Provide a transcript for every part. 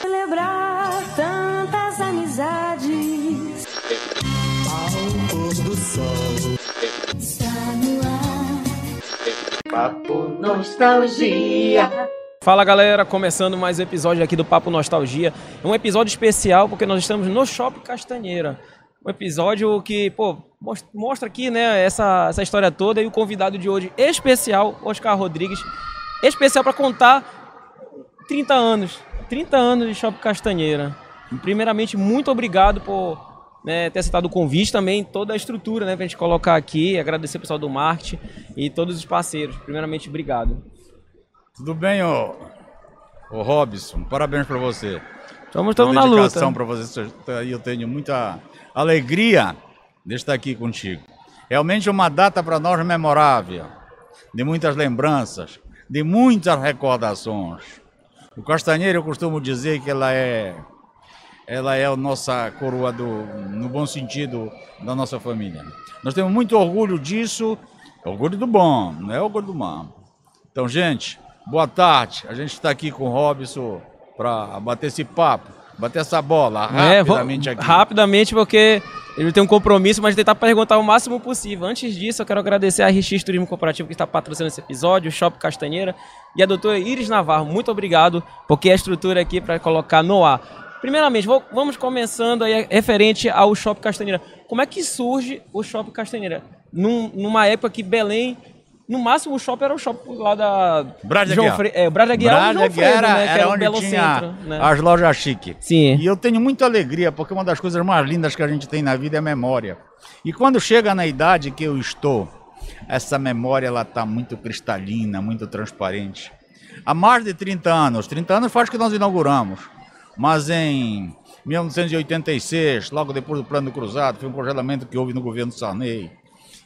Celebrar tantas amizades. Ao pôr do sol. Está no ar. Papo Nostalgia. Fala galera, começando mais um episódio aqui do Papo Nostalgia. É um episódio especial porque nós estamos no Shopping Castanheira. Um episódio que, pô, mos- mostra aqui, né, essa, essa história toda e o convidado de hoje especial, Oscar Rodrigues. Especial para contar 30 anos. 30 anos de Shopping Castanheira. Primeiramente, muito obrigado por né, ter aceitado o convite também, toda a estrutura, né, pra gente colocar aqui, agradecer o pessoal do marketing e todos os parceiros. Primeiramente, obrigado. Tudo bem, ô, ô Robson? Parabéns pra você. Estamos, estamos na luta. pra você. E eu tenho muita alegria de estar aqui contigo. Realmente uma data para nós memorável, de muitas lembranças, de muitas recordações. O Castanheiro, eu costumo dizer que ela é ela é a nossa coroa do, no bom sentido da nossa família. Nós temos muito orgulho disso, orgulho do bom, não é orgulho do mal. Então, gente, boa tarde. A gente está aqui com o Robson para bater esse papo, bater essa bola É, rapidamente aqui. Rapidamente, porque ele tem um compromisso, mas tentar perguntar o máximo possível. Antes disso, eu quero agradecer a RX Turismo Corporativo que está patrocinando esse episódio, o Shopping Castanheira e a doutora Iris Navarro. Muito obrigado, porque a estrutura aqui para colocar no ar. Primeiramente, vou- vamos começando aí referente ao Shopping Castanheira. Como é que surge o Shopping Castanheira? Num- numa época que Belém, no máximo o shopping era o shopping lá da Brás João. Fre... É, o Brás Aguiar ou Brás Freire, era, né? Era era o onde tinha Centro, né? as lojas chique. Sim. E eu tenho muita alegria, porque uma das coisas mais lindas que a gente tem na vida é a memória. E quando chega na idade que eu estou, essa memória ela está muito cristalina, muito transparente. Há mais de 30 anos, 30 anos faz que nós inauguramos, mas em 1986, logo depois do Plano Cruzado, foi um congelamento que houve no governo Sarney.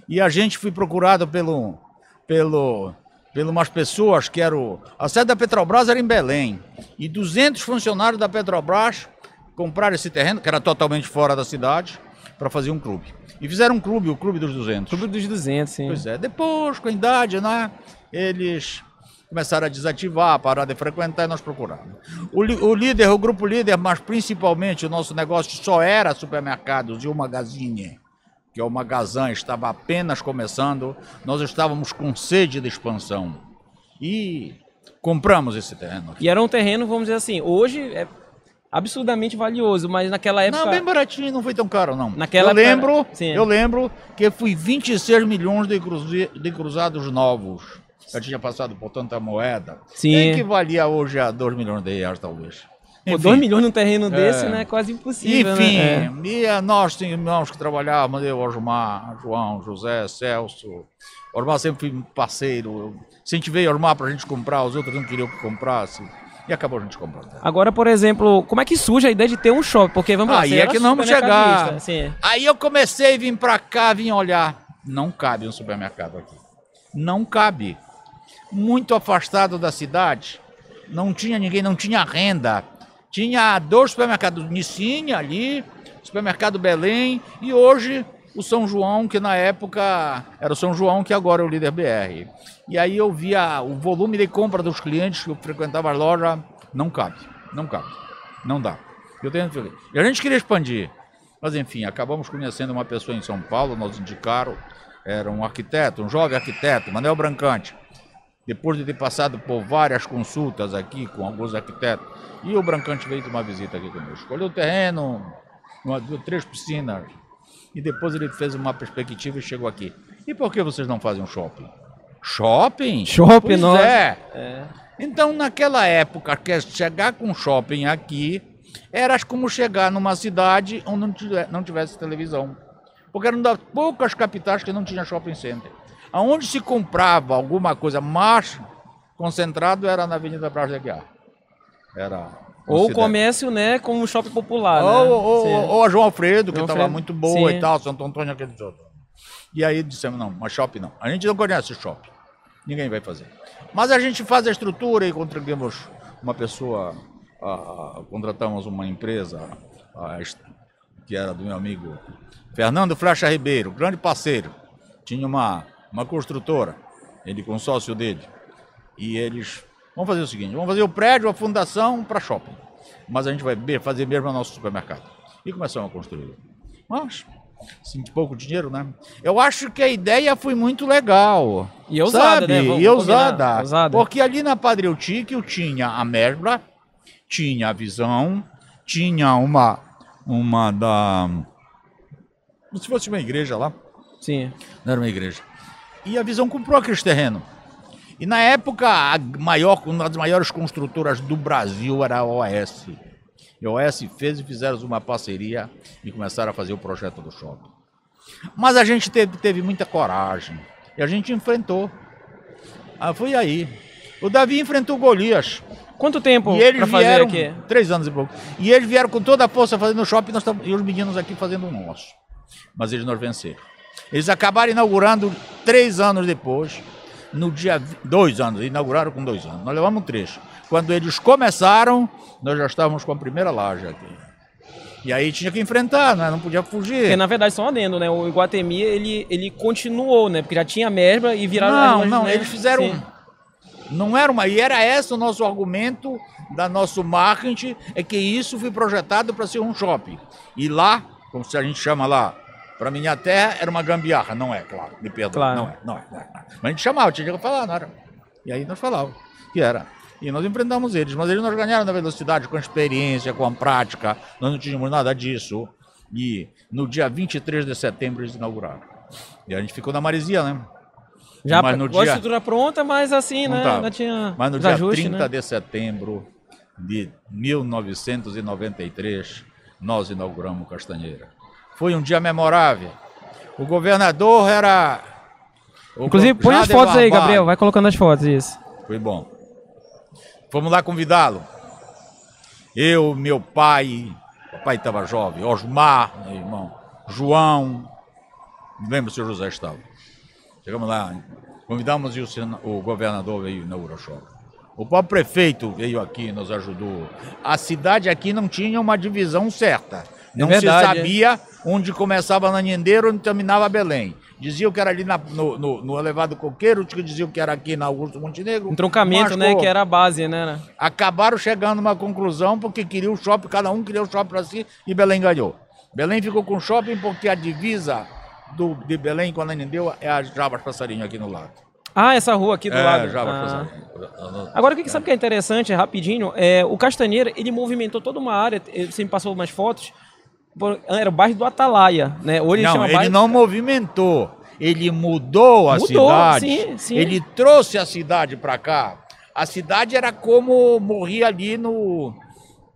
E a gente foi procurado pelo, pelo, pelo umas pessoas que eram. A sede da Petrobras era em Belém. E 200 funcionários da Petrobras compraram esse terreno, que era totalmente fora da cidade, para fazer um clube. E fizeram um clube, o Clube dos 200. Clube dos 200, sim. Pois é. Depois, com a idade, né? Eles começaram a desativar, parar de frequentar e nós procuramos. O, o líder, o grupo líder, mas principalmente o nosso negócio só era supermercados e o Magazine, que o Magazan, estava apenas começando. Nós estávamos com sede de expansão. E compramos esse terreno. aqui. E era um terreno, vamos dizer assim, hoje é absurdamente valioso, mas naquela época. Não, bem baratinho, não foi tão caro, não. Naquela eu época- lembro, Sim. eu lembro que fui 26 milhões de, cruze- de cruzados novos. Já tinha passado por tanta moeda. Sim. Que equivalia hoje a 2 milhões de reais, talvez. Pô, Enfim. 2 milhões num terreno desse, É. né? É quase impossível. Enfim, né? e a nós tínhamos que trabalhavam, eu, Osmar, João, José, Celso. Osmar sempre foi parceiro. Eu incentivei Osmar para a gente comprar, os outros não queriam que comprasse. E acabou a gente comprando. É. Agora, por exemplo, como é que surge a ideia de ter um shopping? Porque vamos lá, Aí é que não vamos chegar. Assim, Aí eu comecei a vir pra cá, vim olhar. Não cabe um supermercado aqui. Não cabe. Muito afastado da cidade. Não tinha ninguém, não tinha renda. Tinha dois supermercados, Nicinha ali, supermercado Belém e hoje o São João, que na época era o São João, que agora é o líder BR. E aí eu via o volume de compra dos clientes que eu frequentava a loja, não cabe, não cabe, não dá. Eu tenho E a gente queria expandir, mas enfim, acabamos conhecendo uma pessoa em São Paulo, nos indicaram, era um arquiteto, um jovem arquiteto, Manuel Brancante. Depois de ter passado por várias consultas aqui com alguns arquitetos, e o Brancante veio de uma visita aqui conosco. Escolheu o terreno, uma, duas, três piscinas, e depois ele fez uma perspectiva e chegou aqui. E por que vocês não fazem um shopping? Shopping? Shopping, pois nossa. É. é. Então, naquela época, que chegar com shopping aqui era como chegar numa cidade onde não tive- não tivesse televisão. Porque era uma das poucas capitais que não tinha shopping center. Aonde se comprava alguma coisa mais concentrado era na Avenida Brás de Aguiar. Era Ou o comércio, né, como um shopping popular. né? ou, ou- ou a João Alfredo, que estava muito boa sim. e tal, Santo Antônio, aqueles outros. E aí dissemos, não, mas shopping não. A gente não conhece shopping. Ninguém vai fazer. Mas a gente faz a estrutura e contratamos uma pessoa, ah, ah, contratamos uma empresa est- que era do meu amigo Fernando Flecha Ribeiro, grande parceiro. Tinha uma, uma construtora, ele com sócio dele. E eles. Vamos fazer o seguinte: vamos fazer o prédio, a fundação para shopping. Mas a gente vai fazer mesmo o nosso supermercado. E começamos a construir. Mas, assim, pouco dinheiro, né? Eu acho que a ideia foi muito legal. E ousada, sabe? né? Vamos e ousada. Ousada. Porque ali na Padre Eutíquio tinha a Mesbla, tinha a Visão, tinha uma, uma da... Como se fosse uma igreja lá. Sim. Não era uma igreja. E a Visão comprou aqueles terrenos. E na época, a maior, uma das maiores construtoras do Brasil era a OS. E a OS fez e fizeram uma parceria e começaram a fazer o projeto do shopping. Mas a gente teve, teve muita coragem. E a gente enfrentou. Ah, foi aí. O Davi enfrentou Golias. Quanto tempo E eles pra fazer aqui? três anos e pouco. E eles vieram com toda a força fazendo o shopping nós tam- e os meninos aqui fazendo o nosso. Mas eles nos venceram. Eles acabaram inaugurando três anos depois, no dia. Dois anos, inauguraram com dois anos. Nós levamos três. Quando eles começaram, nós já estávamos com a primeira laje aqui. E aí tinha que enfrentar, né? não podia fugir. Porque, na verdade, um adendo, né? O Iguatemi, ele, ele continuou, né? Porque já tinha a Mesbla e viraram... Não, não, né? eles fizeram. Sim. Não era uma. E era esse o nosso argumento da nosso marketing, é que isso foi projetado para ser um shopping. E lá, como se a gente chama lá, para minha terra, era uma gambiarra. Não é, claro, me perdoa. Claro. Não, é, não, é, não é. Mas a gente chamava, tinha que falar, não era. E aí nós falávamos que era. E nós enfrentamos eles, mas eles nos ganharam na velocidade, com a experiência, com a prática. Nós não tínhamos nada disso. E no dia 23 de setembro eles inauguraram. E a gente ficou na maresia, né? Já Mas no com a dia- estrutura pronta, mas assim, Não né? tava. Ainda tinha Mas no dia ajustes, 30 né? de setembro de 1993, nós inauguramos Castanheira. Foi um dia memorável. O governador era. o Inclusive, põe as fotos aí. Gabriel. Vai colocando as fotos, isso. Foi bom. Fomos lá convidá-lo. Eu, meu pai, o pai estava jovem, Osmar, meu irmão, João, não lembro se o José estava. Chegamos lá, convidamos e o, sena- o governador veio o shopping. O próprio prefeito veio aqui, nos ajudou. A cidade aqui não tinha uma divisão certa. Não verdade, se sabia onde começava Nanhendeiro onde terminava Belém. Diziam que era ali na- no, no, no elevado coqueiro, diziam que era aqui na Augusto Montenegro. Um troncamento, né? Que era a base, né? Acabaram chegando a uma conclusão porque queria o shopping, cada um queria o shopping para si e Belém ganhou. Belém ficou com o shopping porque a divisa do, de Belém com a Nanindeu é a Jabas Passarinho aqui no lado. Ah, essa rua aqui do é, lado. Jabas Ah. Passarinho. Agora, o que, que sabe que é interessante, rapidinho, é o Castanheira, ele movimentou toda uma área, você me passou umas fotos, era o bairro do Atalaia, né? Hoje Não, chama ele bairro... não movimentou, ele mudou a Mudou, cidade. sim, sim. Ele trouxe a cidade para cá. A cidade era como morria ali no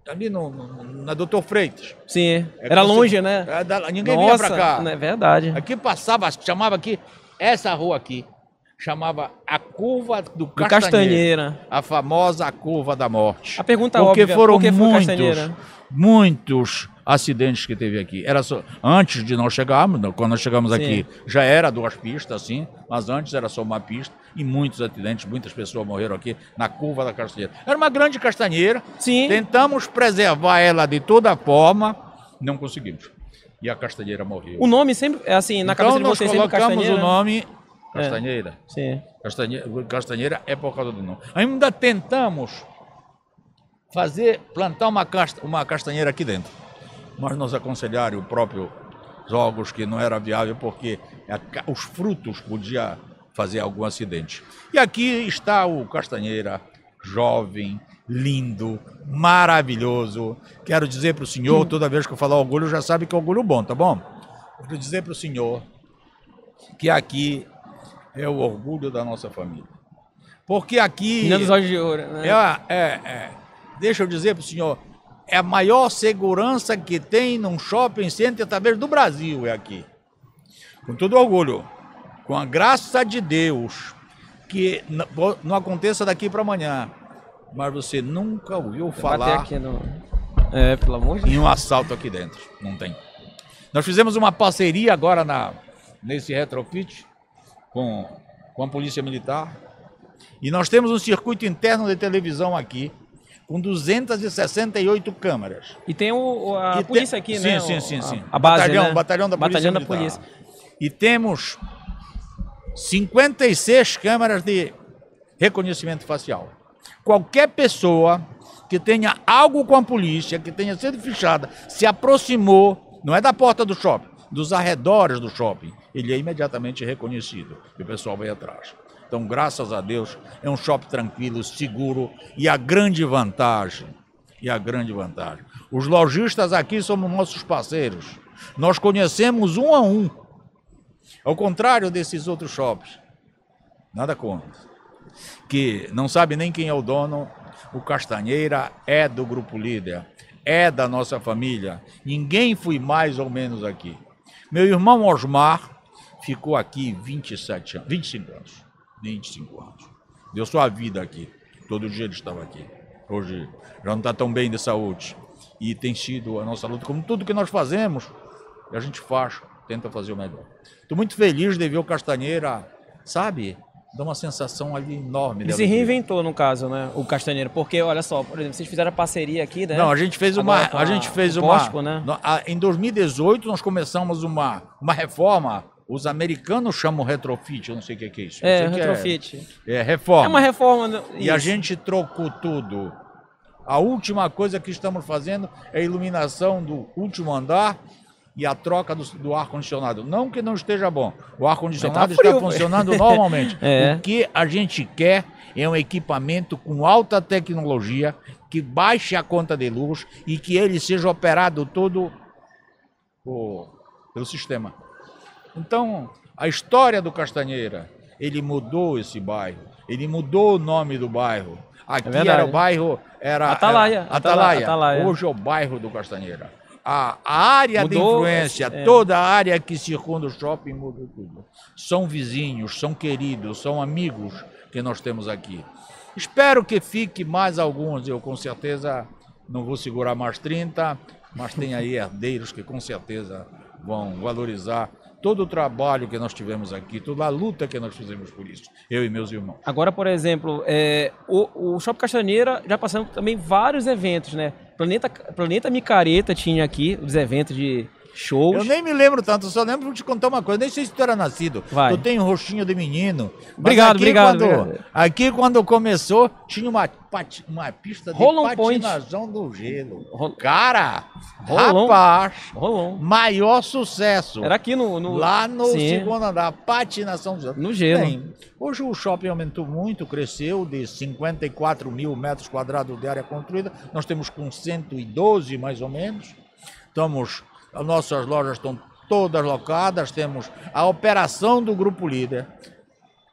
ali no, no- na Doutor Freitas. Sim, É era longe, se- né? é, da- ninguém Nossa, vinha pra cá. É verdade. Aqui passava, chamava aqui, essa rua aqui, chamava a curva do, Do Castanheira. Castanheira. A famosa curva da morte. A pergunta Porque óbvia, foram por que foi muitos, muitos acidentes que teve aqui. Era só, antes de nós chegarmos, quando nós chegamos Sim. aqui, já era duas pistas, assim, mas antes era só uma pista e muitos acidentes, muitas pessoas morreram aqui na curva da Castanheira. Era uma grande castanheira. Sim. Tentamos preservar ela de toda forma, não conseguimos. E a castanheira morreu. O nome sempre, é assim, na então cabeça de nós vocês sempre colocamos Castanheira. o nome Castanheira. Sim. Castanheira. Castanheira é por causa do nome. Ainda tentamos fazer, plantar uma, casta, uma castanheira aqui dentro. Mas nos aconselharam o próprio jogos que não era viável porque a os frutos podiam fazer algum acidente. E aqui está o castanheira, jovem, lindo, maravilhoso. Quero dizer para o senhor, toda vez que eu falar orgulho, já sabe que é orgulho bom, tá bom? Quero dizer para o senhor que aqui é o orgulho da nossa família. Porque aqui. Menina dos olhos de ouro, né? É, é, é. Deixa eu dizer para o senhor, é a maior segurança que tem num shopping center, talvez do Brasil, é aqui. Com todo orgulho, com a graça de Deus, que não aconteça daqui para amanhã, mas você nunca ouviu falar aqui no... É, pelo amor de Deus. em um assalto aqui dentro. Não tem. Nós fizemos uma parceria agora na, nesse retrofit com, com a Polícia Militar. E nós temos um circuito interno de televisão aqui com 268 câmeras. E tem o, a E polícia aqui, sim, né? Sim, O- sim, a- sim. A, base, batalhão, né? batalhão da Polícia Batalhão da Militar. polícia. E temos 56 câmeras de reconhecimento facial. Qualquer pessoa que tenha algo com a polícia, que tenha sido fichada, se aproximou, não é da porta do shopping, dos arredores do shopping, ele é imediatamente reconhecido e o pessoal vai atrás. Então, graças a Deus, é um shopping tranquilo, seguro e a grande vantagem, e a grande vantagem. Os lojistas aqui somos nossos parceiros. Nós conhecemos um a um. Ao contrário desses outros shoppings. Nada contra. Que não sabe nem quem é o dono. O Castanheira é do Grupo Líder. É da nossa família. Ninguém foi mais ou menos aqui. Meu irmão Osmar ficou aqui 27 anos, 25 anos. 25 anos. Deu sua vida aqui. Todo dia ele estava aqui. Hoje já não está tão bem de saúde. E tem sido a nossa luta, como tudo que nós fazemos, a gente faz, tenta fazer o melhor. Estou muito feliz de ver o Castanheira, sabe? Dá uma sensação ali enorme. Ele se alegria. reinventou, no caso, né? O Castanheiro. Porque, olha só, por exemplo, vocês fizeram a parceria aqui, né? Não, a gente fez uma, Agora com a gente fez uma, Costco, né? a- em 2018 nós começamos uma, uma reforma. Os americanos chamam retrofit, eu não sei o que que é isso. É, que retrofit. É, é reforma. É uma reforma. E a gente trocou tudo. A última coisa que estamos fazendo é a iluminação do último andar e a troca do, do ar-condicionado. Não que não esteja bom. O ar-condicionado tá está funcionando normalmente. É. O que a gente quer é um equipamento com alta tecnologia que baixe a conta de luz e que ele seja operado todo pelo sistema. Então, a história do Castanheira, ele mudou esse bairro, ele mudou o nome do bairro. Aqui É era o bairro, era Atalaia, era Atalaia, Atalaia. Hoje é o bairro do Castanheira. A, a área de Mudou, influência, é. toda a área que circunda o shopping mudou tudo. São vizinhos, são queridos, são amigos que nós temos aqui. Espero que fique mais alguns, eu com certeza não vou segurar mais 30, mas tem aí herdeiros que com certeza vão valorizar todo o trabalho que nós tivemos aqui, toda a luta que nós fizemos por isso, eu e meus irmãos. Agora, por exemplo, é, o, o Shopping Castanheira já passamos também vários eventos, né? Planeta, Planeta Micareta tinha aqui os eventos de shows. Eu nem me lembro tanto, só lembro de te contar uma coisa, nem sei se tu era nascido. Vai. Tu tem um rostinho de menino. Obrigado, aqui obrigado, Quando, obrigado. Aqui quando começou, tinha uma, pati- uma pista de Roll on point. patinação do gelo. Ro- Cara, Roll on. rapaz, Rolou. maior sucesso. Era aqui no. no Lá no Sim, segundo andar, patinação do gelo. No gelo. Bem, hoje o shopping aumentou muito, cresceu de 54 mil metros quadrados de área construída. Nós temos com 112 mais ou menos. Estamos, as nossas lojas estão todas locadas. Temos a operação do Grupo Líder.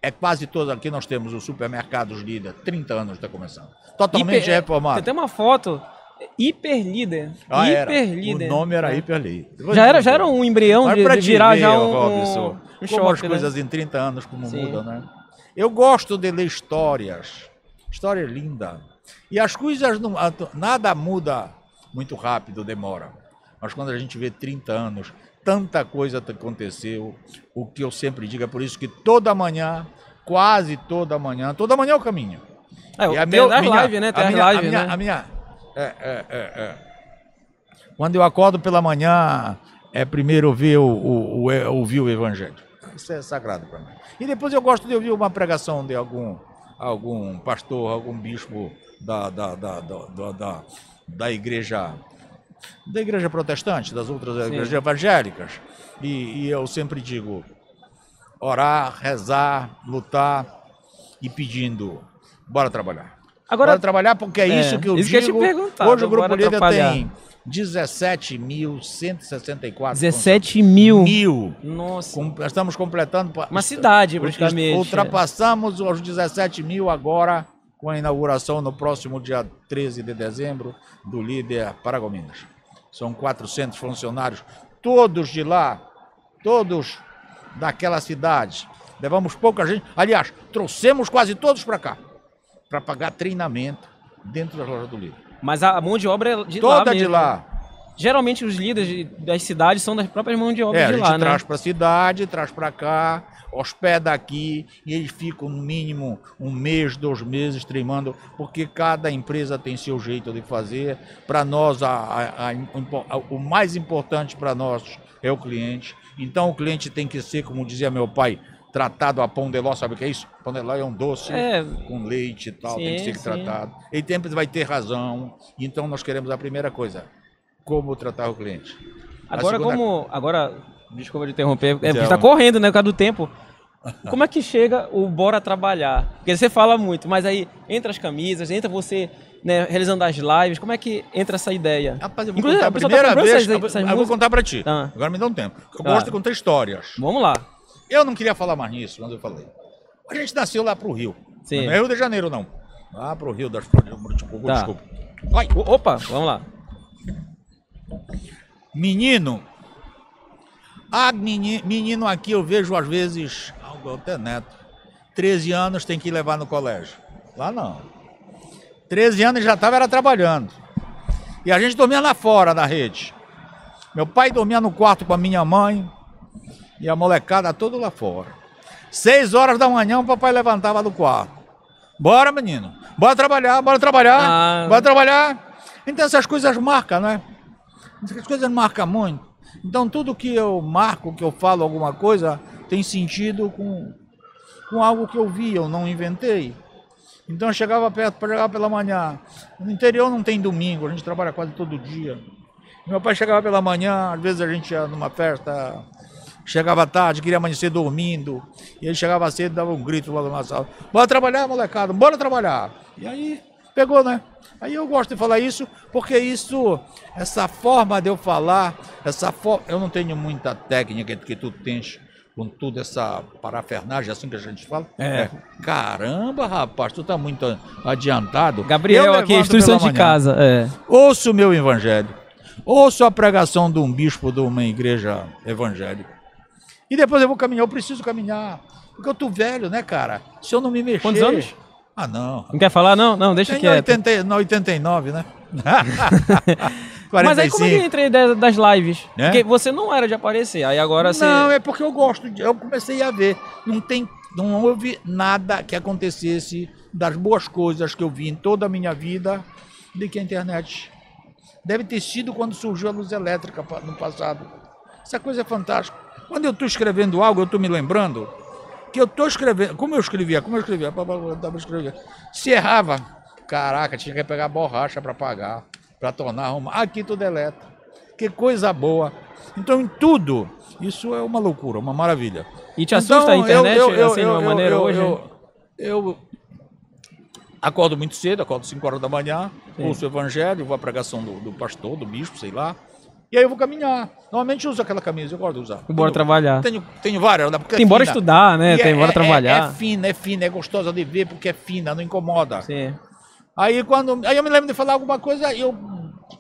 É quase toda aqui nós temos os supermercados Líder. 30 anos está começando. Totalmente Hiper- reformado. Tem uma foto. Hiper líder. Ah, era. Hiper líder. O nome era É. Hiper Líder. Já era, já era um embrião Mas de, de virar ver, já um, Robson, um, como as shopping, né? coisas em 30 anos como Sim. mudam, né? Eu gosto de ler histórias. História é linda. E as coisas não, nada muda muito rápido, demora. Mas quando a gente vê 30 anos, tanta coisa te- aconteceu. O que eu sempre digo é por isso que toda manhã, quase toda manhã, toda manhã é o caminho. É, E a tem as minha- lives, né? Tem a as minha- a lives, minha- né? A minha, é, é, é, é. Quando eu acordo pela manhã, é primeiro ouvir o, o, o- é, ouvir o evangelho. Isso é sagrado para mim. E depois eu gosto de ouvir uma pregação de algum, algum pastor, algum bispo da, da, da, da, da, da igreja da igreja protestante, das outras igrejas evangélicas. E, e eu sempre digo, orar, rezar, lutar e pedindo, bora trabalhar. Agora, Bora trabalhar porque é, É, isso que eu isso que eu digo. Hoje o Grupo Líder tem 17.164 17 mil. mil. Nossa. Com- estamos completando. Uma cidade, praticamente. Ultrapassamos os 17 mil agora com a inauguração no próximo dia 13 de dezembro do líder Paragominas. São 400 funcionários, todos de lá, todos daquela cidade. Levamos pouca gente. Aliás, trouxemos quase todos para cá para pagar treinamento dentro das lojas do líder. Mas a mão de obra é de lá Toda mesmo. de lá. Geralmente os líderes de- das cidades são das próprias mãos de obra É, a de gente lá, né? traz para a cidade, traz para cá, hospeda aqui e eles ficam no mínimo um mês, dois meses treinando, porque cada empresa tem seu jeito de fazer. Para nós, a- a- a a- o mais importante para nós é o cliente. Então o cliente tem que ser, como dizia meu pai, tratado a pão de ló, sabe o que é isso? Pão de ló é um doce É. com leite e tal, tem que Sim, ser sim. tratado. Ele sempre vai ter razão. Então nós queremos a primeira coisa, como tratar o cliente. Agora, segunda- como. Agora, desculpa de interromper, é porque Então. tá correndo, né? Por causa do tempo. Como é que chega o bora trabalhar? Porque você fala muito, mas aí entra as camisas, entra você né, realizando as lives, como é que entra essa ideia? Rapaz, eu vou Inclusive, contar a tá primeira comprando vez. essas- eu eu vou contar pra ti. Tá. Agora me dá um tempo. Eu Tá. gosto de contar histórias. Vamos lá. Eu não queria falar mais nisso, mas eu falei. A gente nasceu lá pro Rio. Sim. Não é Rio de Janeiro, não. Lá pro Rio das Flores. Desculpa, Tá. desculpa. Opa, vamos lá. Menino. Ah, meni- menino aqui eu vejo às vezes, algo até neto, 13 anos tem que levar no colégio. Lá não. 13 anos já estava era trabalhando. E a gente dormia lá fora da rede. Meu pai dormia no quarto com a minha mãe e a molecada toda lá fora. Seis horas da manhã o papai levantava do quarto. Bora, menino. Bora trabalhar, bora trabalhar, Ah. bora trabalhar. Então essas coisas marcam, né? Essas coisas marcam muito. Então tudo que eu marco, que eu falo alguma coisa, tem sentido com, com algo que eu vi, eu não inventei. Então eu chegava perto para jogar pela manhã. No interior não tem domingo, a gente trabalha quase todo dia. Meu pai chegava pela manhã, às vezes a gente ia numa festa, chegava tarde, queria amanhecer dormindo. E ele chegava cedo, dava um grito lá na sala. Bora trabalhar, molecada, bora trabalhar. E aí pegou, né? Aí eu gosto de falar isso, porque isso, essa forma de eu falar, essa forma, eu não tenho muita técnica que tu tens com tudo essa parafernagem, assim que a gente fala. É. Caramba, rapaz, tu tá muito adiantado. Gabriel aqui, instrução de manhã. casa. É. Ouço o meu evangelho. Ouço a pregação de um bispo de uma igreja evangélica. E depois eu vou caminhar. Eu preciso caminhar. Porque eu tô velho, né, cara? Se eu não me mexer. Quantos anos? Ah, não. Não quer falar? Não, não, deixa. 80, não, 89, né? Mas aí como é que 45. entra a ideia das lives? É? Porque você não era de aparecer, aí agora você... Não, é porque eu gosto. De, eu comecei a ver. Não tem, não houve nada que acontecesse das boas coisas que eu vi em toda a minha vida de que a internet. Deve ter sido quando surgiu a luz elétrica no passado. Essa coisa é fantástica. Quando eu estou escrevendo algo, eu estou me lembrando que eu estou escrevendo. Como eu escrevia? Como eu escrevia? Tava escrevendo. Se errava, caraca, tinha que pegar borracha para pagar, para tornar arrumar. Aqui tu deleta. Que coisa boa. Então, em tudo, isso é uma loucura, uma maravilha. E te assusta a Então, eu- internet, eu- eu- assim, de uma eu- maneira eu- hoje? Eu, eu acordo muito cedo, acordo 5 horas da manhã, Sim. ouço o evangelho, vou à pregação do, do pastor, do bispo, sei lá. E aí eu vou caminhar. Normalmente eu uso aquela camisa, eu gosto de usar. Bora trabalhar. Tenho, tenho várias, porque é Tem bora fina. estudar, né? E Tem é- bora é- trabalhar. É, é fina, é fina, é gostosa de ver porque é fina, não incomoda. Sim. Aí quando. Aí eu me lembro de falar alguma coisa, eu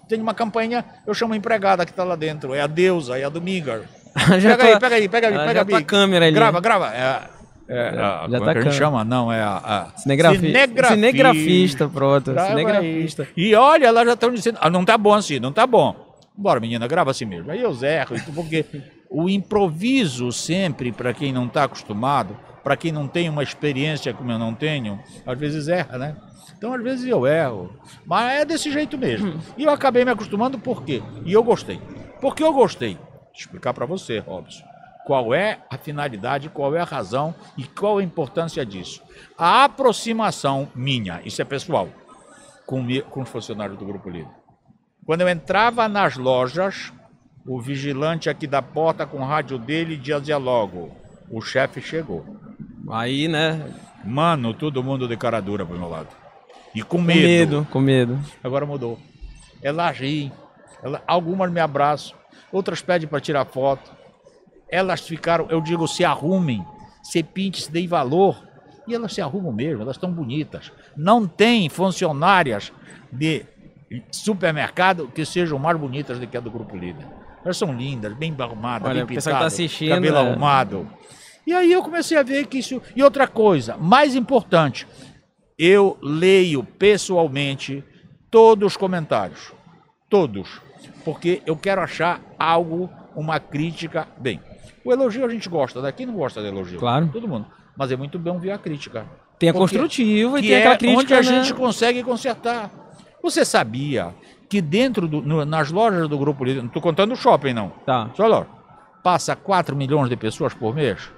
tenho uma campanha, eu chamo a empregada que está lá dentro. É a deusa, é a Dominga. já pega aí, tá- pega aí, pega aí, ela pega já tá aí. a câmera ali. Grava, grava. É, é, Já- a- já como tá é que a gente chama? Não, é a. a Cinegrafi... cinegrafista. Cinegrafista, pronto. Cinegrafista. aí. E olha, elas já estão dizendo, ah, não tá bom assim, não tá bom. Bora, menina, grava assim mesmo. Aí eu zerro, porque o improviso sempre, para quem não está acostumado, para quem não tem uma experiência como eu não tenho, às vezes erra, né? Então, às vezes eu erro. Mas é desse jeito mesmo. E eu acabei me acostumando por quê? E eu gostei. Porque eu gostei. Vou explicar para você, Robson. Qual é a finalidade, qual é a razão e qual a importância disso. A aproximação minha, isso é pessoal, com, com os funcionários do Grupo Líder. Quando eu entrava nas lojas, o vigilante aqui da porta com o rádio dele dizia logo: o chefe chegou. Aí, né? Mano, todo mundo de cara dura pro meu lado. E com Com medo. medo, com medo. Agora mudou. Elas riem. Ela- algumas me abraçam, outras pedem para tirar foto. Elas ficaram, eu digo, se arrumem, se pinte, se deem valor. E elas se arrumam mesmo, elas estão bonitas. Não tem funcionárias de supermercado que sejam mais bonitas do que a do Grupo Líder. Elas são lindas, bem arrumadas, Olha, bem tá pintadas, assistindo, cabelo é. arrumado. E aí eu comecei a ver que isso... E outra coisa, mais importante, eu leio pessoalmente todos os comentários. Todos. Porque eu quero achar algo, uma crítica. Bem, o elogio a gente gosta, daqui não gosta de elogio. Claro. Todo mundo. Mas é muito bom ver a crítica. Tem a construtiva e tem é aquela crítica, onde a né? gente consegue consertar. Você sabia que dentro do, no- nas lojas do Grupo Líder, não estou contando o shopping não, Tá. só loja, passa 4 milhões de pessoas por mês?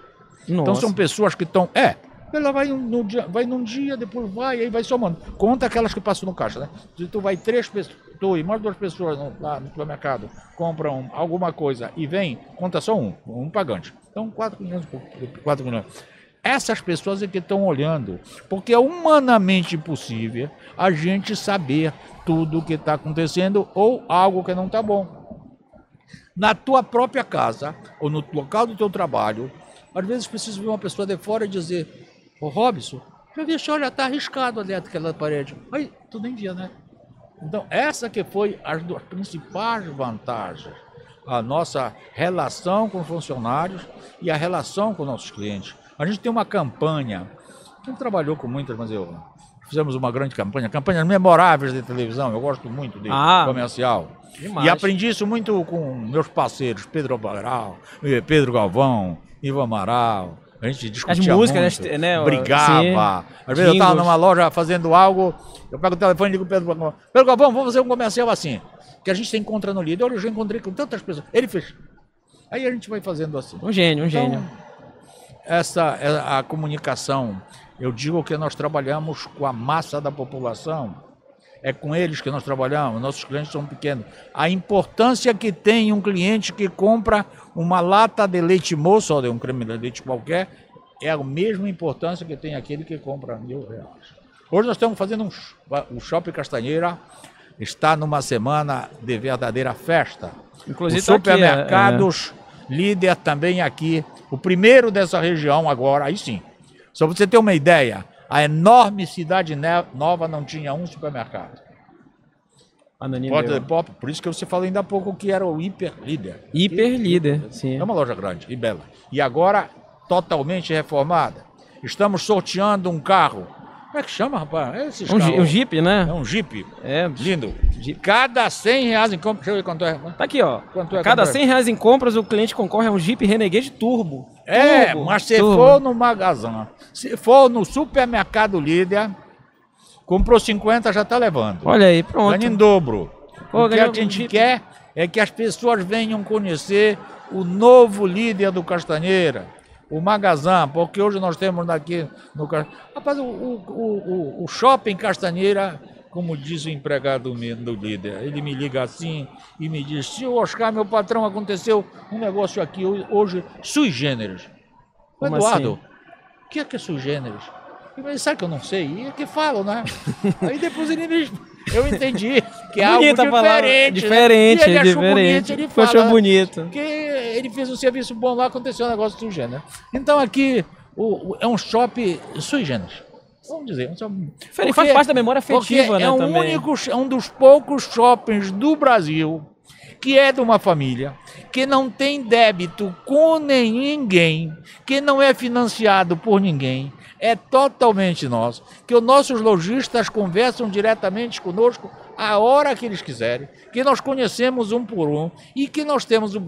Então Nossa. são pessoas que estão. É. Ela vai no dia, vai num dia, depois vai, aí vai somando. Conta aquelas que passam no caixa, né? Se tu vai três pessoas, tu e mais duas pessoas no, lá no supermercado compram alguma coisa e vem, conta só um, um pagante. Então, 4 milhões, e pouco, 4 milhões. Essas pessoas é que estão olhando, porque é humanamente impossível a gente saber tudo o que está acontecendo ou algo que não está bom na tua própria casa ou no local do teu trabalho, às vezes precisa vir uma pessoa de fora e dizer, ô Robson, já olha, tá arriscado ali aquela parede. Aí, tu nem via, né? Então, essa que foi as duas principais vantagens. A nossa relação com os funcionários e a relação com nossos clientes. A gente tem uma campanha, que não trabalhou com muitas, mas eu fizemos uma grande campanha, campanhas memoráveis de televisão, eu gosto muito de Ah, comercial. demais. E aprendi isso muito com meus parceiros, Pedro Amaral, eh, Pedro Galvão, Ivan Amaral. A gente discutia músicas, muito, né, brigava. sim. Às vezes eu estava Jingles. numa loja fazendo algo, eu pego o telefone e pro Pedro Galvão. Pedro Galvão, vamos fazer um comercial assim. Que a gente se encontra no líder. Olha, eu já encontrei com tantas pessoas. Ele fez. Aí a gente vai fazendo assim. Um gênio, um gênio. Essa é a comunicação. Eu digo que nós trabalhamos com a massa da população. É com eles que nós trabalhamos. Nossos clientes são pequenos. A importância que tem um cliente que compra uma lata de leite moço ou de um creme de leite qualquer é a mesma importância que tem aquele que compra mil reais. Hoje nós estamos fazendo um, o Shopping Castanheira está numa semana de verdadeira festa. Inclusive Os tá é, supermercados líder também aqui, o primeiro dessa região agora, aí sim. Só pra você ter uma ideia, a enorme cidade nova não tinha um supermercado. Deu. de Pop, por isso que você falou ainda há pouco que era o hiper líder. Hiper líder, sim. É uma loja grande e bela. E agora totalmente reformada. Estamos sorteando um carro. Como é que chama, rapaz? É esses Um, carros. um Jeep, É né? um Jeep. É. Lindo. Cada 100 reais em compra. Deixa eu ver quanto é. Tá aqui, ó. Quanto é, Cada quanto é? 100 reais em compras, o cliente concorre a um Jeep Renegade Turbo. É, Turbo, mas se turbo. for no magazão, se for no supermercado líder, comprou 50, já tá levando. Olha aí, pronto. Ganha em dobro. Pô, o que a gente quer é que as pessoas venham conhecer o novo líder do Castanheira, o Magazão, porque hoje nós temos aqui no Rapaz, o, o, o, o- shopping Castanheira, como diz o empregado do líder, ele me liga assim e me diz: Tio Oscar, meu patrão, aconteceu um negócio aqui hoje sui generis. Como Eduardo, assim? o que é que é sui generis? Falei, sabe que eu não sei? E é que falo, né? Aí depois ele me... Eu entendi que é Bonita algo diferente. né? Diferente, E ele é achou diferente. bonito, ele fala achou bonito. que ele fez um serviço bom lá, aconteceu um negócio sui generis. Então aqui o, o- é um shopping sui generis. Vamos dizer. Um shopping- Ele faz parte da memória afetiva, porque né, é um também. único, é um dos poucos shoppings do Brasil que é de uma família que não tem débito com ninguém, que não é financiado por ninguém, é totalmente nosso, que os nossos lojistas conversam diretamente conosco a hora que eles quiserem, que nós conhecemos um por um e que nós temos um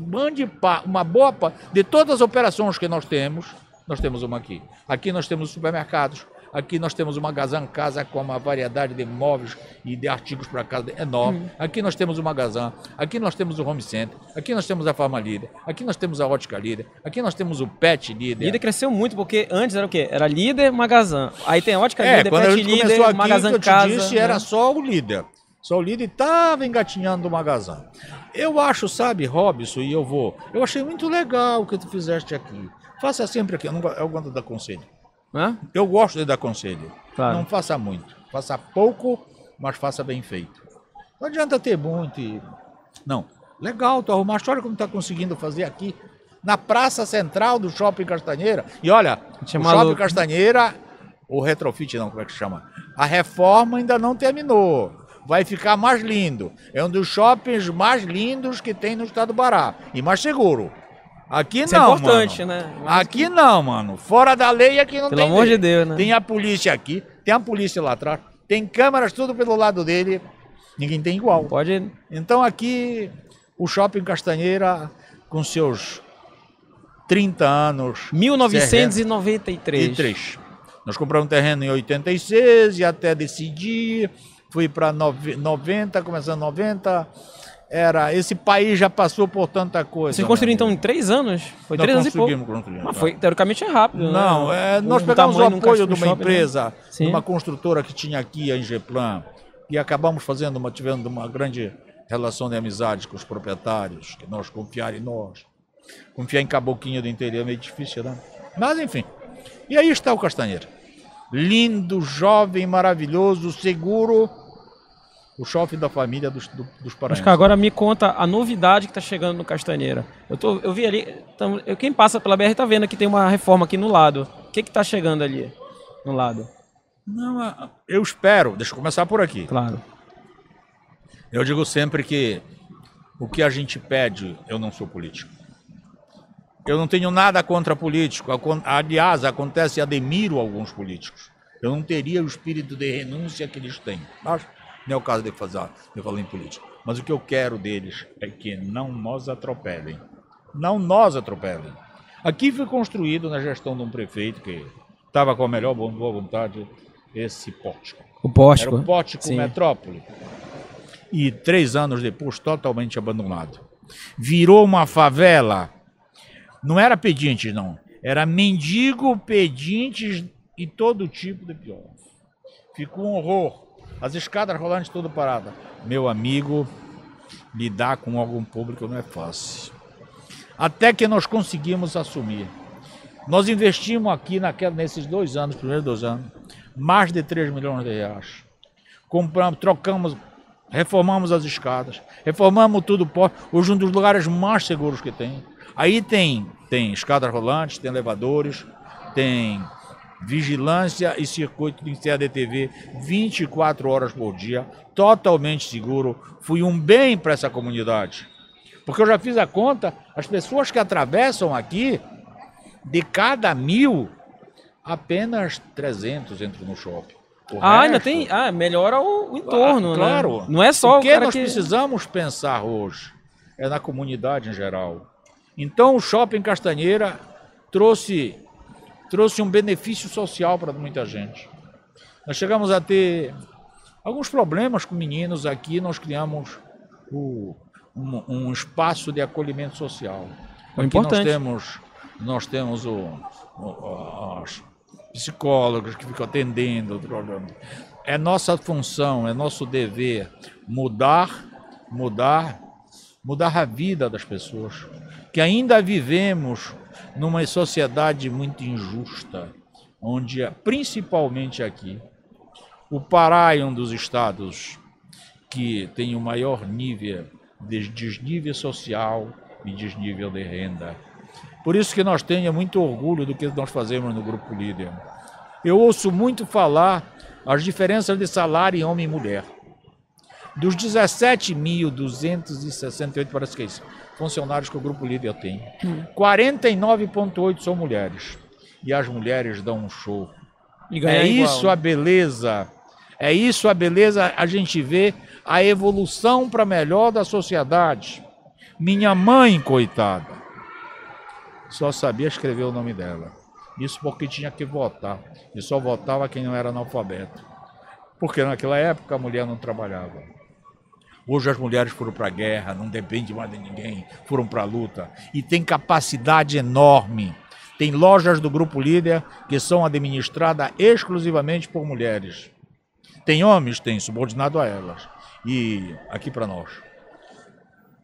pa- uma boa pa- de todas as operações que nós temos, nós temos uma aqui. Aqui nós temos supermercados, Aqui nós temos uma Gazan Casa com uma variedade de móveis e de artigos para casa enorme. Aqui nós temos uma Gazan, aqui nós temos o Home Center, aqui nós temos a Farma Líder, aqui nós temos a Ótica Líder, aqui nós temos o Pet Líder. Líder cresceu muito, porque antes era o quê? Era líder, magazã. Aí tem ótica É, líder, quando a gente líder, começou aqui, magazã que eu te casa. disse, né? era só o líder. Só o líder estava engatinhando uma Gazan. Eu acho, sabe, Robson, e eu vou. Eu achei muito legal o que tu fizeste aqui. Faça sempre aqui. Eu, não, eu gosto de dar conselho. Hã? Eu gosto de dar conselho. Claro. Não faça muito. Faça pouco, mas faça bem feito. Não adianta ter muito e... Não. Legal, tu arrumaste. Olha como está conseguindo fazer aqui. Na praça central do Shopping Castanheira. E olha, é o maluco. Shopping Castanheira, o retrofit não, como é que chama? A reforma ainda não terminou. Vai ficar mais lindo. É um dos shoppings mais lindos que tem no estado do Pará. E mais seguro. Aqui Isso é não, importante, mano. né? Mais Aqui não, mano. Fora da lei aqui não Pelo tem amor lei. de Deus, né? Tem a polícia aqui, tem a polícia lá atrás, tem câmeras tudo pelo lado dele. Ninguém tem igual. Pode. Então aqui o Shopping Castanheira com seus 30 anos. 1993. E três. Nós compramos um terreno em 86 e até decidir, fui para 90, começando 90 era esse país já passou por tanta coisa. Vocês construíram meu então em três anos? Foi Nós três anos e pouco. Mas tá. foi, teoricamente é rápido, né? Não, é, nós pegamos o apoio de uma shopping, né? empresa, Sim. de uma construtora que tinha aqui, a Ingeplan, e acabamos fazendo uma, tivendo uma grande relação de amizade com os proprietários, que nós confiaram em nós. Confiar em Caboquinha do interior é meio difícil, né? Mas enfim. E aí está o Castanheira. Lindo, jovem, maravilhoso, seguro. O shopping da família dos, do- dos paraenses. Oscar, agora me conta a novidade que tá chegando no Castanheira. Eu, tô, eu vi ali, então, eu- quem passa pela BR tá vendo que tem uma reforma aqui no lado. O que que tá chegando ali no lado? Não, eu espero, deixa eu começar por aqui. Claro. Eu digo sempre que o que a gente pede, eu não sou político. Eu não tenho nada contra político. Aliás, acontece, admiro alguns políticos. Eu não teria o espírito de renúncia que eles têm. Mas não é o caso de fazer, de falar em política. Mas o que eu quero deles é que não nos atropelem. Não nos atropelem. Aqui foi construído na gestão de um prefeito que estava com a melhor boa vontade esse pórtico. O Era pórtico. o Pórtico Sim. Metrópole. E três anos depois, totalmente abandonado. Virou uma favela. Não era pedinte, não. Era mendigo, pedintes e todo tipo de pior. Ficou um horror. As escadas rolantes tudo parada. Meu amigo, lidar com órgão público não é fácil. Até que nós conseguimos assumir. Nós investimos aqui naquela, nesses dois anos, primeiros dois anos, mais de 3 milhões de reais. Compramos, trocamos, reformamos as escadas, reformamos tudo. pó- Hoje um dos lugares mais seguros que tem. Aí tem, tem escadas rolantes, tem elevadores, tem vigilância e circuito de CADTV 24 horas por dia, totalmente seguro. Fui um bem para essa comunidade. Porque eu já fiz a conta, as pessoas que atravessam aqui, de cada mil, apenas 300 entram no shopping. O Ah, ainda resto- tem. Ah, melhora o, o entorno, Ah, né? Claro. Não é só o que nós que... precisamos pensar hoje é na comunidade em geral. Então o Shopping Castanheira trouxe, trouxe um benefício social para muita gente. Nós chegamos a ter alguns problemas com meninos aqui, nós criamos o- um, um espaço de acolhimento social. É Aqui importante. nós temos, nós temos o, o- os psicólogos que ficam atendendo. o. É nossa função, é nosso dever mudar, mudar, mudar a vida das pessoas. Que ainda vivemos numa sociedade muito injusta, onde, principalmente aqui, o Pará é um dos estados que tem o maior nível de desnível social e desnível de renda. Por isso que nós temos muito orgulho do que nós fazemos no Grupo Líder. Eu ouço muito falar as diferenças de salário em homem e mulher. Dos 17.268, parece que é isso, funcionários que o Grupo Líder tem, 49,8 são mulheres. E as mulheres dão um show. É igual. isso a beleza. É isso a beleza, a gente vê a evolução para melhor da sociedade. Minha mãe, coitada, só sabia escrever o nome dela. Isso porque tinha que votar. E só votava quem não era analfabeto. Porque naquela época a mulher não trabalhava. Hoje as mulheres foram para a guerra, não depende mais de ninguém, foram para a luta. E tem capacidade enorme. Tem lojas do Grupo Líder que são administradas exclusivamente por mulheres. Tem homens, tem subordinado a elas. E aqui para nós.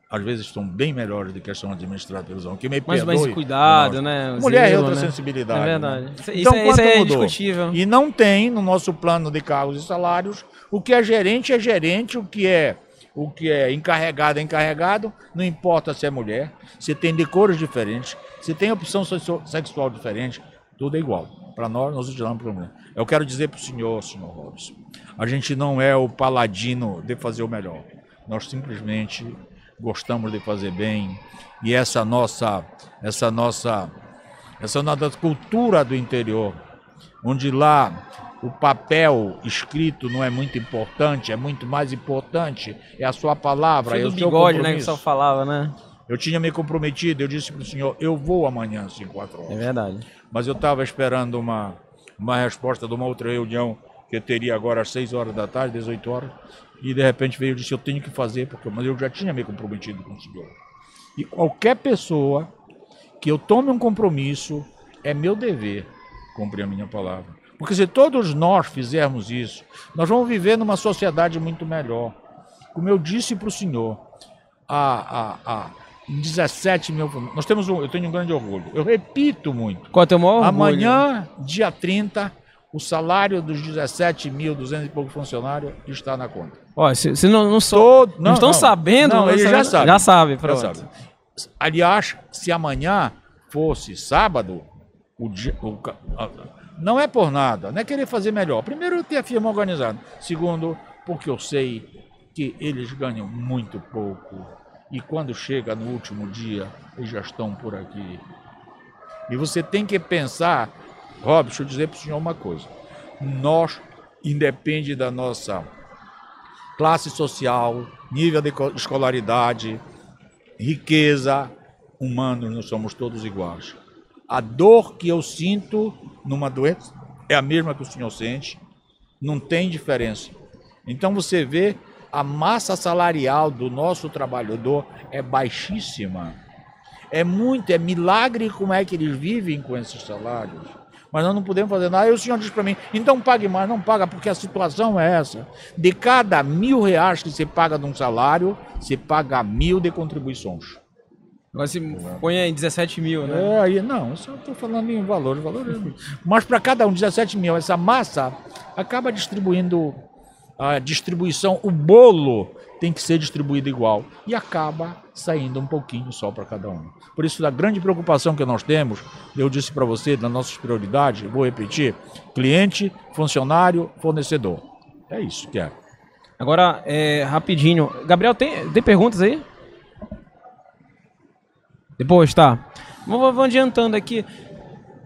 Às vezes estão bem melhores do que são administradas pelos homens. Que me Mas mais cuidado, nós. né? Mulher é outra né? sensibilidade. É né? verdade. Isso, isso Então, é, isso é mudou? indiscutível. E não tem no nosso plano de cargos e salários o que é gerente é gerente, o que é o que é encarregado é encarregado, não importa se é mulher, se tem de cores diferentes, se tem opção sexu- sexual diferente, tudo é igual. Para nós, nós utilizamos problema. Eu quero dizer para o senhor, senhor Robson, a gente não é o paladino de fazer o melhor. Nós simplesmente gostamos de fazer bem e essa nossa, essa nossa, essa nossa cultura do interior, onde lá o papel escrito não é muito importante, é muito mais importante é a sua palavra, é do o seu bigode, né? Que pessoal falava, né? Eu tinha me comprometido, eu disse para o senhor, eu vou amanhã às 5, 4 horas É verdade. mas eu estava esperando uma, uma resposta de uma outra reunião que que teria agora às 6 horas da tarde, 18 horas, e de repente veio e disse: Eu tenho que fazer, porque mas eu já tinha me comprometido com o senhor. E qualquer pessoa que eu tome um compromisso, é meu dever cumprir a minha palavra. Porque se todos nós fizermos isso, nós vamos viver numa sociedade muito melhor. Como eu disse para o senhor, a, a, a 17 mil. Nós temos um, eu tenho um grande orgulho. Eu repito muito. Qual é o maior orgulho? Amanhã, dia 30, o salário dos 17.200 e pouco funcionários está na conta. Ó, se, se não, não, só, Todo- não, estão não. sabendo, Não, não eles já sabem. sabem. Já sabe, Já sabe. Aliás, se amanhã fosse sábado, o dia, o não é por nada, não é querer fazer melhor. Primeiro, ter a firma organizada. Segundo, porque eu sei que eles ganham muito pouco. E quando chega no último dia, eles já estão por aqui. E você tem que pensar, Rob, deixa eu dizer para o senhor uma coisa. Nós, independe da nossa classe social, nível de co- escolaridade, riqueza, humanos, nós somos todos iguais. A dor que eu sinto numa doença é a mesma que o senhor sente, não tem diferença. Então você vê a massa salarial do nosso trabalhador é baixíssima. É muito, é milagre como é que eles vivem com esses salários. Mas nós não podemos fazer nada. Aí o senhor diz para mim, então pague mais. Não paga, porque a situação é essa. De cada mil reais que você paga de um salário, você paga mil de contribuições. Agora se põe em 17 mil, né? É, aí, não, eu só estou falando em valor. valor é- Mas para cada um, 17 mil, essa massa acaba distribuindo a distribuição, o bolo tem que ser distribuído igual e acaba saindo um pouquinho só para cada um. Por isso, a grande preocupação que nós temos, eu disse para você, das nossas prioridades, vou repetir: cliente, funcionário, fornecedor. É isso que é. Agora, é, rapidinho. Gabriel, tem, tem perguntas aí? Depois, tá. Vamos, adiantando aqui.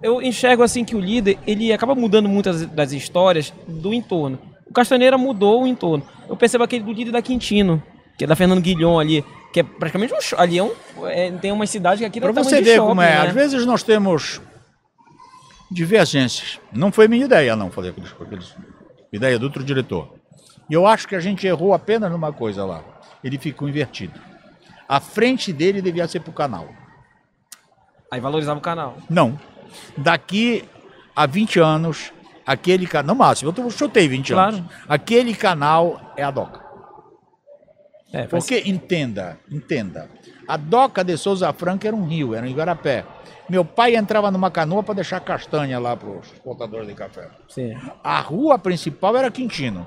Eu enxergo assim que o líder, ele acaba mudando muitas das histórias do entorno. O Castanheira mudou o entorno. Eu percebo aquele do líder da Quintino, que é da Fernando Guilhom ali, que é praticamente um... Ali é um... é, tem uma cidade que aqui Para você ver shopping, como é, né? às vezes nós temos divergências. Não foi minha ideia, não, fazer aqueles, aqueles ideia do outro diretor. E eu acho que a gente errou apenas numa coisa lá. Ele ficou invertido. A frente dele devia ser para o canal. Aí valorizava o canal. Não. Daqui a 20 anos, aquele canal. No máximo, eu chutei 20 Claro. anos. Aquele canal é a DOCA. É, faz- Porque, entenda, entenda. A Doca de Souza Franca era um rio, era um igarapé. Meu pai entrava numa canoa para deixar castanha lá para os exportadores de café. Sim. A rua principal era Quintino.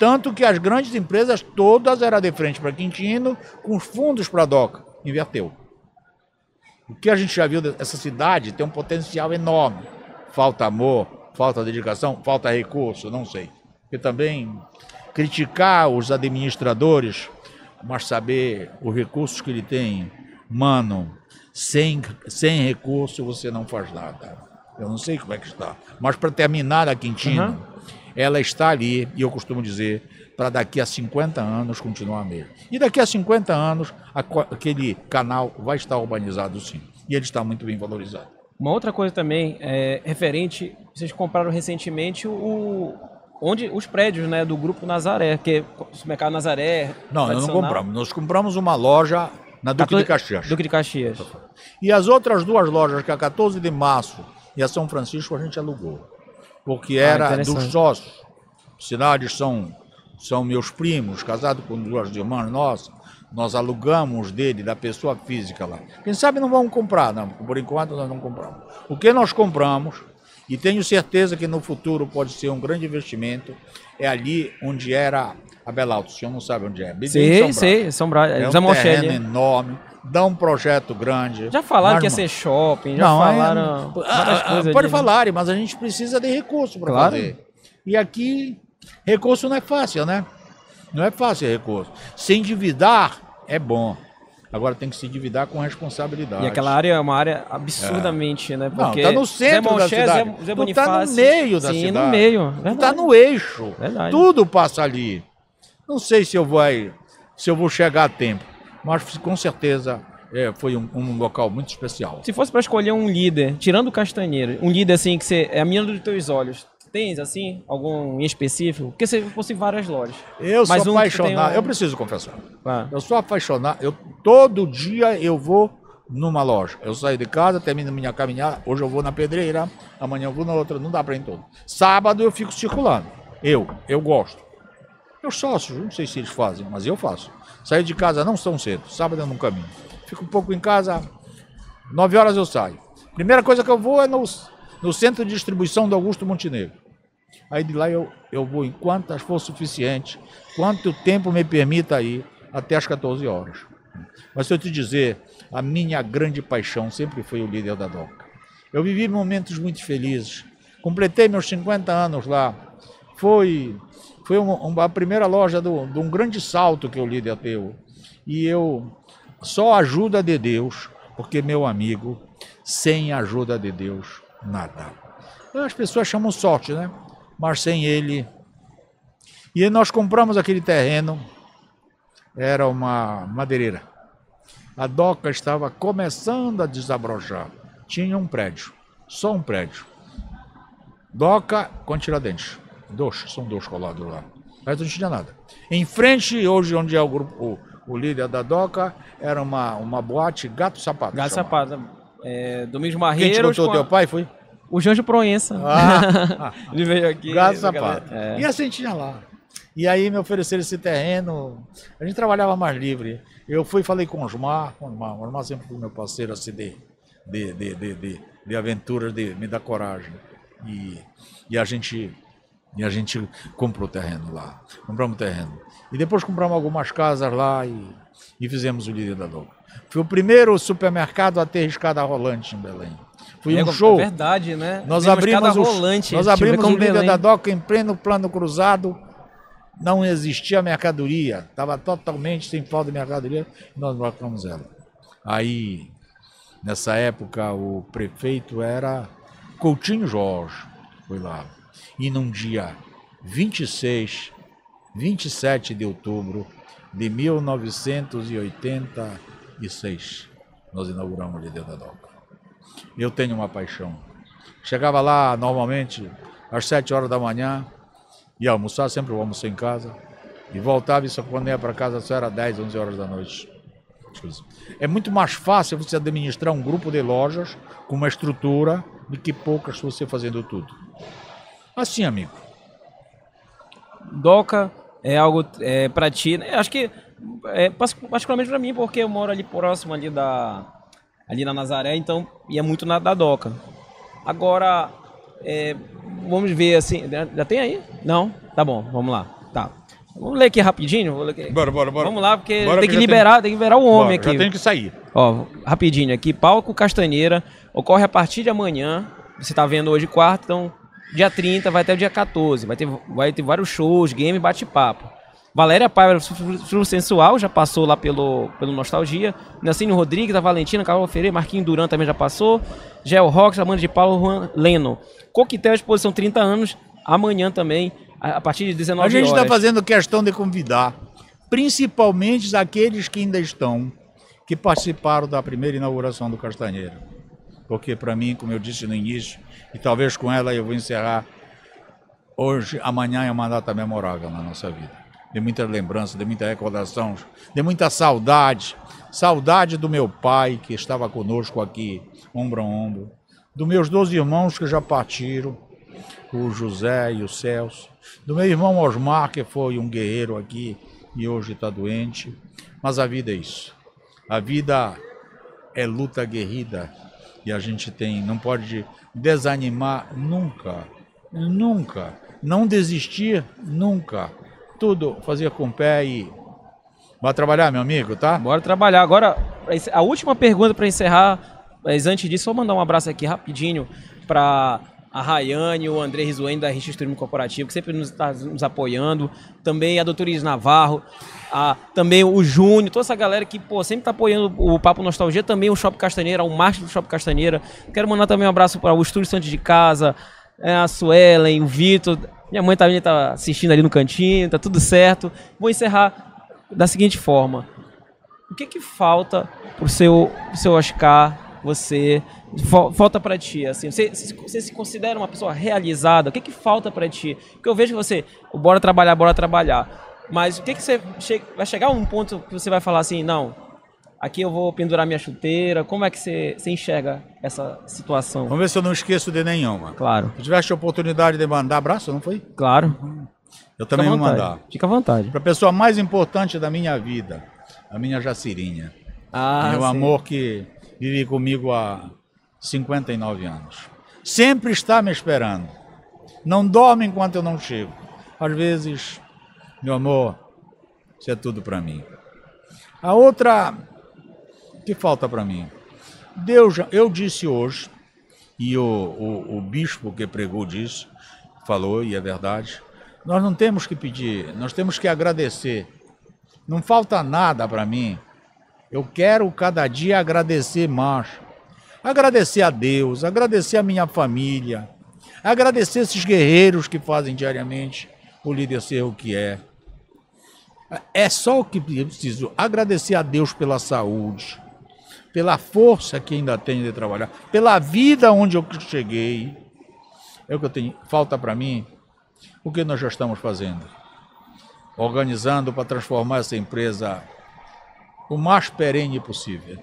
Tanto que as grandes empresas todas eram de frente para Quintino, com os fundos para a Doca. Inverteu. O que a gente já viu dessa cidade tem um potencial enorme. Falta amor, falta dedicação, falta recurso, não sei. Porque também criticar os administradores, mas saber os recursos que ele tem, mano, sem, sem recurso você não faz nada. Eu não sei como é que está. Mas para terminar a Quintino, Aham. Ela está ali, e eu costumo dizer, para daqui a 50 anos continuar mesmo. E daqui a 50 anos, a aquele canal vai estar urbanizado sim. E ele está muito bem valorizado. Uma outra coisa também é referente, vocês compraram recentemente o onde os prédios, né, do grupo Nazaré, que é o supermercado Nazaré. Não, nós não compramos. Nós compramos uma loja na Duque de 14 Caxias. Duque de Caxias. E as outras duas lojas, que é a 14 de março e a São Francisco, a gente alugou. Porque era dos Ah, interessante. sócios. Cidades são, são meus primos, casados com duas irmãs nossas. Nós alugamos dele, da pessoa física lá. Quem sabe não vamos comprar, não. Por enquanto nós não compramos. O que nós compramos, e tenho certeza que no futuro pode ser um grande investimento, é ali onde era a Belalto. O senhor não sabe onde é. Bem em São Brás. sei, São Brás, É um terreno enorme, dá um projeto grande. Já falaram Mas, que ia ser shopping, já não, é- falaram coisas Pode né? falar, mas a gente precisa de recurso para Claro. fazer. E aqui, recurso não é fácil, né? Não é fácil recurso. Se endividar é bom. Agora tem que se endividar com responsabilidade. E aquela área é uma área absurdamente, né? Não, Porque tá no centro Zé da cidade. Zé, Zé tá no meio da Sim, cidade. no meio. Tu tá no eixo. Verdade. Tudo passa ali. Não sei se eu vou, se eu vou chegar a tempo, mas com certeza é, foi um, um local muito especial. Se fosse pra escolher um líder, tirando o Castanheira, um líder assim que você é a menina dos teus olhos, Tens, assim, algum em específico? Porque você fosse várias lojas. Eu Mas sou um apaixonado. um- Eu preciso confessar. Ah, Eu sou apaixonado. Eu, todo dia eu vou numa loja. Eu saio de casa, termino minha caminhada. Hoje eu vou na pedreira, amanhã eu vou na outra. Não dá pra ir em todo. Sábado eu fico circulando. Eu, eu gosto. Meus sócios, não sei se eles fazem, mas eu faço. Saio de casa não tão cedo. Sábado eu não caminho. Fico um pouco em casa. Nove horas eu saio. Primeira coisa que eu vou é no, no centro de distribuição do Augusto Montenegro. Aí de lá eu, eu vou enquanto for suficiente, quanto tempo me permita ir, até as 14 horas. Mas se eu te dizer, a minha grande paixão sempre foi o líder da DOCA. Eu vivi momentos muito felizes. Completei meus 50 anos lá. Foi, foi uma, a primeira loja do- de um grande salto que o líder deu. E eu, só ajuda de Deus, porque meu amigo, sem ajuda de Deus, nada. As pessoas chamam sorte, né? Mas sem ele. E nós compramos aquele terreno, era uma madeireira. A doca estava começando a desabrochar. Tinha um prédio, só um prédio. Doca com Tiradentes. Dois, são dois colados lá. Mas não tinha nada. Em frente, hoje, onde é o grupo, o, o líder da Doca, era uma, uma boate Gato Sapato. Gato. Sapato. É, Domingos Quem te Marreiros. contou, com teu a- pai, foi? O Janjo Proença. Ah, Ele veio aqui. Gato Sapato. é. E assim tinha lá. E aí me ofereceram esse terreno. A gente trabalhava mais livre. Eu fui falei com o Osmar. Com o Osmar, o Osmar sempre foi meu parceiro assim, de, de, de, de, de, de aventuras, de me dar coragem. E, e, a gente, e a gente comprou o terreno lá. Compramos o terreno. E depois compramos algumas casas lá e, e fizemos o líder da Doca. Foi o primeiro supermercado a ter escada rolante em Belém. Foi É, um show. É verdade, né? Nós abrimos, o, rolante. nós abrimos o líder Belém. da DOCA em pleno plano cruzado. Não existia mercadoria. Estava totalmente sem falta de mercadoria. Nós colocamos ela. Aí, nessa época, o prefeito era Coutinho Jorge. Foi lá. E num dia 26, 27 de outubro de 1986, nós inauguramos líder da DOCA. Eu tenho uma paixão. Chegava lá normalmente às 7 horas da manhã, ia almoçar, sempre eu almocei em casa, e voltava e só quando ia para casa só era 10, 11 horas da noite. É muito mais fácil você administrar um grupo de lojas com uma estrutura do que poucas você fazendo tudo. Assim, amigo. Doca é algo é, para ti. né? Acho que é, particularmente para mim, porque eu moro ali próximo ali da ali na Nazaré, então ia muito na da Doca. Agora é, vamos ver assim, já, tem aí? Não, tá bom, vamos lá. Tá. Vamos ler aqui rapidinho. Vou ler aqui. Bora, bora, bora. Vamos lá, porque Bora, tem que liberar, tem que liberar o homem Bora, aqui. Já tem que sair. Ó, rapidinho aqui, Palco Castanheira ocorre a partir de amanhã. Você tá vendo hoje quarta, então dia 30 vai até o dia 14. Vai ter, vai ter vários shows, game bate-papo. Valéria Paiva, Flu Sensual, já passou lá pelo, pelo Nostalgia. Nelsinho Rodrigues, a Valentina, Carol Ferreira, Marquinho Duran também já passou. Gel Rox, Amanda de Paulo, Juan Leno. Coquetel Exposição 30 anos, amanhã também, a, partir de 19 A gente horas. está fazendo questão de convidar, principalmente aqueles que ainda estão, que participaram da primeira inauguração do Castanheira. Porque para mim, como eu disse no início, e talvez com ela eu vou encerrar, hoje, amanhã é uma data memorável na nossa vida. De muita lembrança, de muita recordação, de muita saudade. Saudade do meu pai, que estava conosco aqui, ombro a ombro. Dos meus dois irmãos que já partiram, o José e o Celso, do meu irmão Osmar, que foi um guerreiro aqui e hoje está doente. Mas a vida é isso. A vida é luta guerrida e a gente tem, não pode desanimar nunca, nunca, não desistir nunca. Tudo fazer com o pé e vai trabalhar, meu amigo, tá? Bora trabalhar. Agora, a última pergunta para encerrar, mas antes disso, só mandar um abraço aqui rapidinho para a Rayane, o André Rizuene da Richa Turismo Corporativo, que sempre nos está nos apoiando. Também a doutora Iris Navarro, a, também o Júnior, toda essa galera que pô, sempre está apoiando o Papo Nostalgia, também o Shopping Castaneira, o Marketing do Shopping Castaneira. Quero mandar também um abraço para o Estúdio Santos de Casa, é, a Suelen, o Vitor. Minha mãe também está assistindo ali no cantinho, tá tudo certo. Vou encerrar da seguinte forma. O que que falta pro seu, pro seu Oscar, você, falta pra ti? Assim, você, você se considera uma pessoa realizada? O que que falta pra ti? Porque eu vejo que você, bora trabalhar, bora trabalhar. Mas o que que você che- vai chegar a um ponto que você vai falar assim, não, aqui eu vou pendurar minha chuteira. Como é que você, você enxerga essa situação? Vamos ver se eu não esqueço de nenhuma. Claro, Se tivesse a oportunidade de mandar abraço, não foi? claro. Eu também vou mandar. Fica à vontade. Para a pessoa mais importante da minha vida, a minha Jacirinha. Ah, meu sim. amor que vive comigo há 59 anos. Sempre está me esperando. Não dorme enquanto eu não chego. Às vezes, meu amor, isso é tudo para mim. A outra que falta para mim. Deus, eu disse hoje, e o, o, o bispo que pregou disse, falou, e é verdade, nós não temos que pedir, nós temos que agradecer. Não falta nada para mim. Eu quero cada dia agradecer mais. Agradecer a Deus, agradecer a minha família, agradecer esses guerreiros que fazem diariamente o líder ser o que é. É só o que eu preciso. Agradecer a Deus pela saúde, pela força que ainda tenho de trabalhar, pela vida onde eu cheguei. É o que eu tenho. Falta para mim o que nós já estamos fazendo. Organizando para transformar essa empresa o mais perene possível.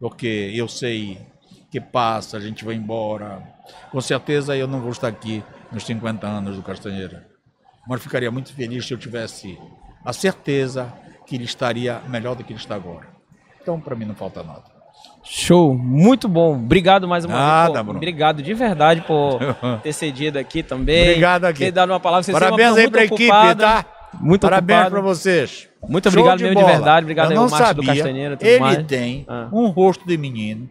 Porque eu sei que passa, a gente vai embora. Com certeza eu não vou estar aqui nos 50 anos do Castanheira. Mas ficaria muito feliz se eu tivesse a certeza que ele estaria melhor do que ele está agora. Então, para mim, não falta nada. Show, muito bom. Obrigado mais uma Nada, vez. pô. Bruno. Obrigado de verdade por ter cedido aqui também. Obrigado aqui. Ter dado uma palavra. Vocês Parabéns aí para a equipe, tá? Muito Parabéns para vocês. Muito Show obrigado mesmo de bola. verdade. Obrigado eu aí, não Márcio do sabia. Castanheira Ele mais. tem Ah. um rosto de menino.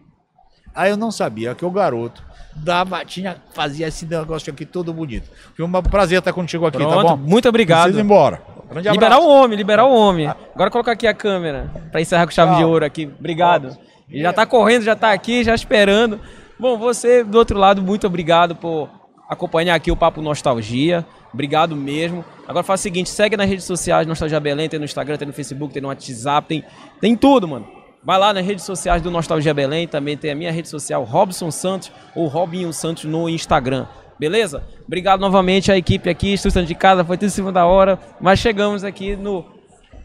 Aí eu não sabia que o garoto dava, tinha, fazia esse negócio aqui todo bonito. Foi um prazer estar contigo aqui, Pronto, tá bom? muito obrigado. Preciso ir embora. Grande Liberar abraço. o homem, liberar o homem. Agora colocar aqui a câmera para encerrar com chave Tchau. de ouro aqui. Obrigado. Ele já tá correndo, já tá aqui, já esperando. Bom, você do outro lado, muito obrigado por acompanhar aqui o Papo Nostalgia. Obrigado mesmo. Agora faz o seguinte, segue nas redes sociais, Nostalgia Belém, tem no Instagram, tem no Facebook, tem no WhatsApp, tem, tem tudo, mano. Vai lá nas redes sociais do Nostalgia Belém, também tem a minha rede social, Robson Santos ou Robinho Santos no Instagram. Beleza? Obrigado novamente à equipe aqui, Estúdio de Casa, foi tudo em cima da hora, mas chegamos aqui no,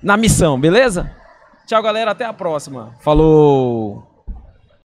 na missão, beleza? Tchau, galera, até a próxima. Falou!